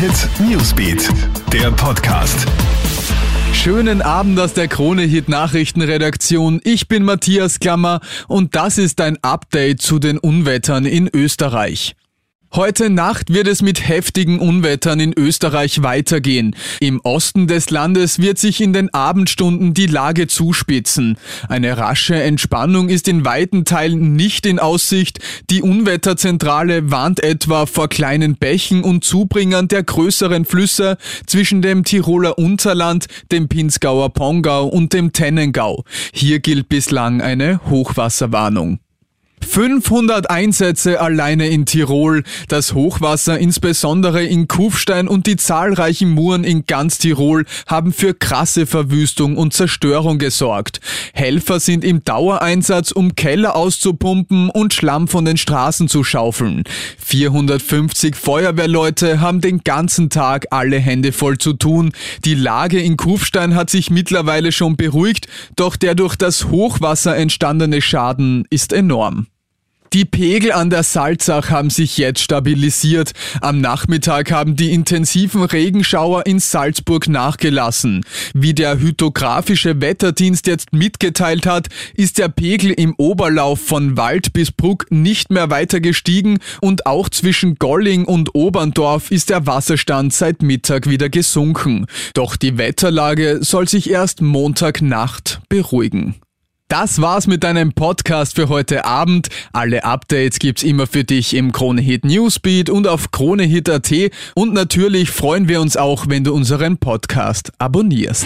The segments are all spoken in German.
Hit Newsbeat, der Podcast. Schönen Abend aus der Krone Hit Nachrichtenredaktion. Ich bin Matthias Klammer und das ist ein Update zu den Unwettern in Österreich. Heute Nacht wird es mit heftigen Unwettern in Österreich weitergehen. Im Osten des Landes wird sich in den Abendstunden die Lage zuspitzen. Eine rasche Entspannung ist in weiten Teilen nicht in Aussicht. Die Unwetterzentrale warnt etwa vor kleinen Bächen und Zubringern der größeren Flüsse zwischen dem Tiroler Unterland, dem Pinzgauer Pongau und dem Tennengau. Hier gilt bislang eine Hochwasserwarnung. 500 Einsätze alleine in Tirol. Das Hochwasser insbesondere in Kufstein und die zahlreichen Muren in ganz Tirol haben für krasse Verwüstung und Zerstörung gesorgt. Helfer sind im Dauereinsatz, um Keller auszupumpen und Schlamm von den Straßen zu schaufeln. 450 Feuerwehrleute haben den ganzen Tag alle Hände voll zu tun. Die Lage in Kufstein hat sich mittlerweile schon beruhigt, doch der durch das Hochwasser entstandene Schaden ist enorm. Die Pegel an der Salzach haben sich jetzt stabilisiert. Am Nachmittag haben die intensiven Regenschauer in Salzburg nachgelassen. Wie der hydrographische Wetterdienst jetzt mitgeteilt hat, ist der Pegel im Oberlauf von Wald bis Bruck nicht mehr weiter gestiegen und auch zwischen Golling und Oberndorf ist der Wasserstand seit Mittag wieder gesunken. Doch die Wetterlage soll sich erst Montagnacht beruhigen. Das war's mit deinem Podcast für heute Abend. Alle Updates gibt's immer für dich im Kronehit Newsbeat und auf kronehit.at und natürlich freuen wir uns auch, wenn du unseren Podcast abonnierst.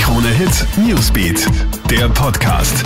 Kronehit Newsbeat, der Podcast.